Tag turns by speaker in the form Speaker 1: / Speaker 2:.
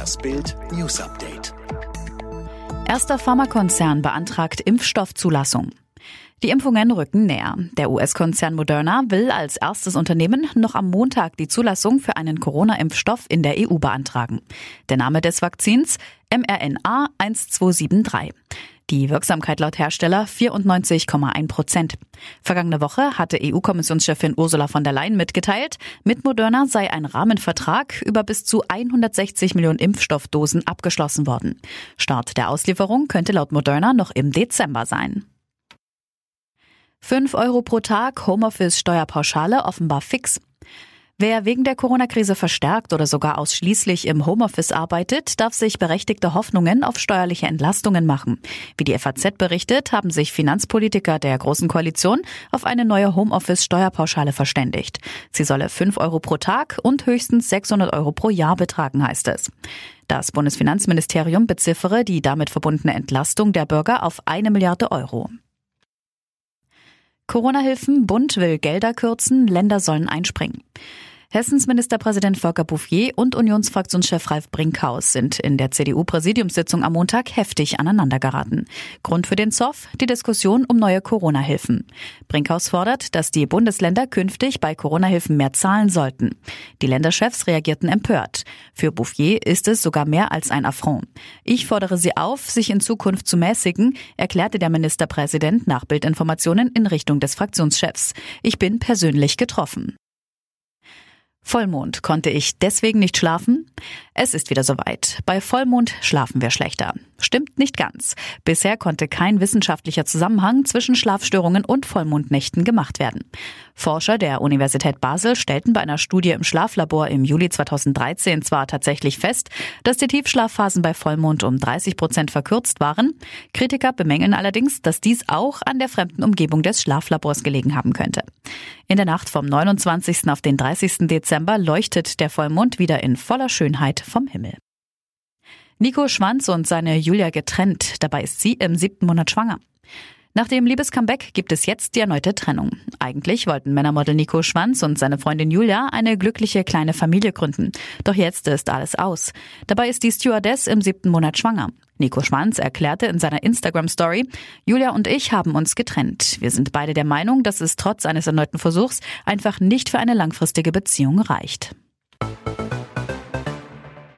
Speaker 1: Das Bild News Update.
Speaker 2: Erster Pharmakonzern beantragt Impfstoffzulassung. Die Impfungen rücken näher. Der US-Konzern Moderna will als erstes Unternehmen noch am Montag die Zulassung für einen Corona-Impfstoff in der EU beantragen. Der Name des Vakzins mRNA 1273. Die Wirksamkeit laut Hersteller 94,1 Prozent. Vergangene Woche hatte EU-Kommissionschefin Ursula von der Leyen mitgeteilt, mit Moderna sei ein Rahmenvertrag über bis zu 160 Millionen Impfstoffdosen abgeschlossen worden. Start der Auslieferung könnte laut Moderna noch im Dezember sein. 5 Euro pro Tag Homeoffice Steuerpauschale offenbar fix. Wer wegen der Corona-Krise verstärkt oder sogar ausschließlich im Homeoffice arbeitet, darf sich berechtigte Hoffnungen auf steuerliche Entlastungen machen. Wie die FAZ berichtet, haben sich Finanzpolitiker der Großen Koalition auf eine neue Homeoffice-Steuerpauschale verständigt. Sie solle 5 Euro pro Tag und höchstens 600 Euro pro Jahr betragen, heißt es. Das Bundesfinanzministerium beziffere die damit verbundene Entlastung der Bürger auf eine Milliarde Euro. Corona-Hilfen, Bund will Gelder kürzen, Länder sollen einspringen. Hessens Ministerpräsident Volker Bouffier und Unionsfraktionschef Ralf Brinkhaus sind in der CDU-Präsidiumssitzung am Montag heftig aneinandergeraten. Grund für den Zoff die Diskussion um neue Corona-Hilfen. Brinkhaus fordert, dass die Bundesländer künftig bei Corona-Hilfen mehr zahlen sollten. Die Länderchefs reagierten empört. Für Bouffier ist es sogar mehr als ein Affront. Ich fordere sie auf, sich in Zukunft zu mäßigen, erklärte der Ministerpräsident nach Bildinformationen in Richtung des Fraktionschefs. Ich bin persönlich getroffen. Vollmond konnte ich deswegen nicht schlafen? Es ist wieder soweit. Bei Vollmond schlafen wir schlechter. Stimmt nicht ganz. Bisher konnte kein wissenschaftlicher Zusammenhang zwischen Schlafstörungen und Vollmondnächten gemacht werden. Forscher der Universität Basel stellten bei einer Studie im Schlaflabor im Juli 2013 zwar tatsächlich fest, dass die Tiefschlafphasen bei Vollmond um 30 Prozent verkürzt waren. Kritiker bemängeln allerdings, dass dies auch an der fremden Umgebung des Schlaflabors gelegen haben könnte. In der Nacht vom 29. auf den 30. Dezember leuchtet der Vollmond wieder in voller Schönheit vom Himmel. Nico Schwanz und seine Julia getrennt. Dabei ist sie im siebten Monat schwanger. Nach dem Liebescomeback gibt es jetzt die erneute Trennung. Eigentlich wollten Männermodel Nico Schwanz und seine Freundin Julia eine glückliche kleine Familie gründen. Doch jetzt ist alles aus. Dabei ist die Stewardess im siebten Monat schwanger. Nico Schwanz erklärte in seiner Instagram-Story, Julia und ich haben uns getrennt. Wir sind beide der Meinung, dass es trotz eines erneuten Versuchs einfach nicht für eine langfristige Beziehung reicht.